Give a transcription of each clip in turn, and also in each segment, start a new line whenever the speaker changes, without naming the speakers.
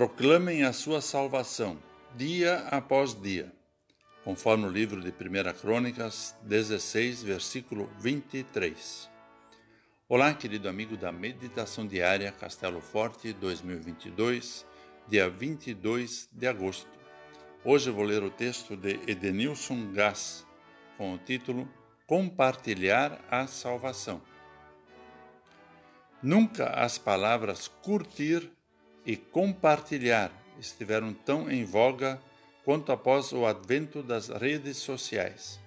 proclamem a sua salvação, dia após dia, conforme o livro de 1 Crônicas 16, versículo 23. Olá, querido amigo da Meditação Diária Castelo Forte 2022, dia 22 de agosto. Hoje vou ler o texto de Edenilson Gass, com o título Compartilhar a Salvação. Nunca as palavras curtir e compartilhar estiveram tão em voga quanto após o advento das redes sociais.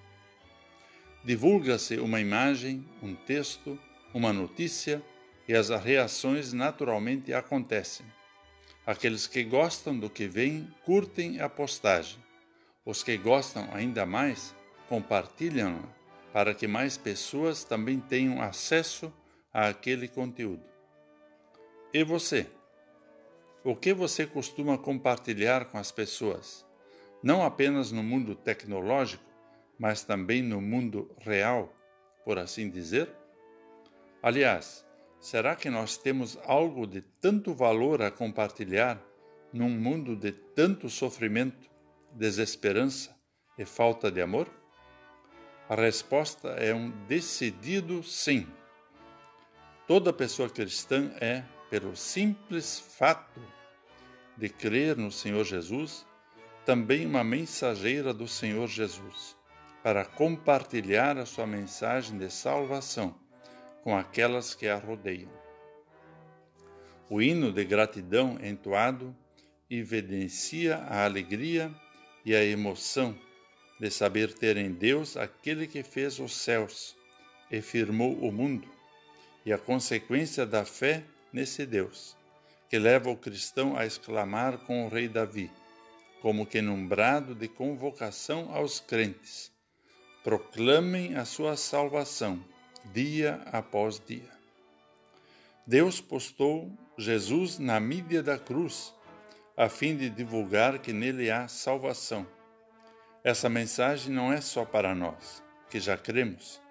Divulga-se uma imagem, um texto, uma notícia e as reações naturalmente acontecem. Aqueles que gostam do que veem curtem a postagem. Os que gostam ainda mais compartilham-na para que mais pessoas também tenham acesso àquele conteúdo. E você? O que você costuma compartilhar com as pessoas, não apenas no mundo tecnológico, mas também no mundo real, por assim dizer? Aliás, será que nós temos algo de tanto valor a compartilhar num mundo de tanto sofrimento, desesperança e falta de amor? A resposta é um decidido sim. Toda pessoa cristã é, pelo simples fato de crer no Senhor Jesus, também uma mensageira do Senhor Jesus, para compartilhar a sua mensagem de salvação com aquelas que a rodeiam. O hino de gratidão entoado evidencia a alegria e a emoção de saber ter em Deus aquele que fez os céus e firmou o mundo, e a consequência da fé nesse Deus, que leva o cristão a exclamar com o rei Davi, como que num brado de convocação aos crentes: proclamem a sua salvação, dia após dia. Deus postou Jesus na mídia da cruz, a fim de divulgar que nele há salvação. Essa mensagem não é só para nós, que já cremos,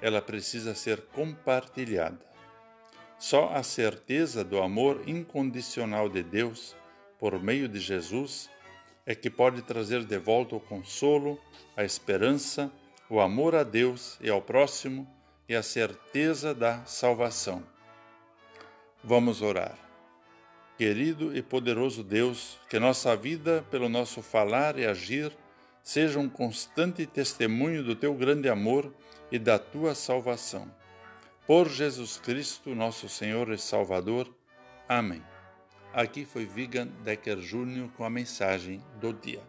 ela precisa ser compartilhada. Só a certeza do amor incondicional de Deus por meio de Jesus é que pode trazer de volta o consolo, a esperança, o amor a Deus e ao próximo e a certeza da salvação. Vamos orar. Querido e poderoso Deus, que nossa vida, pelo nosso falar e agir, seja um constante testemunho do teu grande amor e da tua salvação. Por Jesus Cristo, nosso Senhor e Salvador. Amém. Aqui foi Vigan Decker Júnior com a mensagem do dia.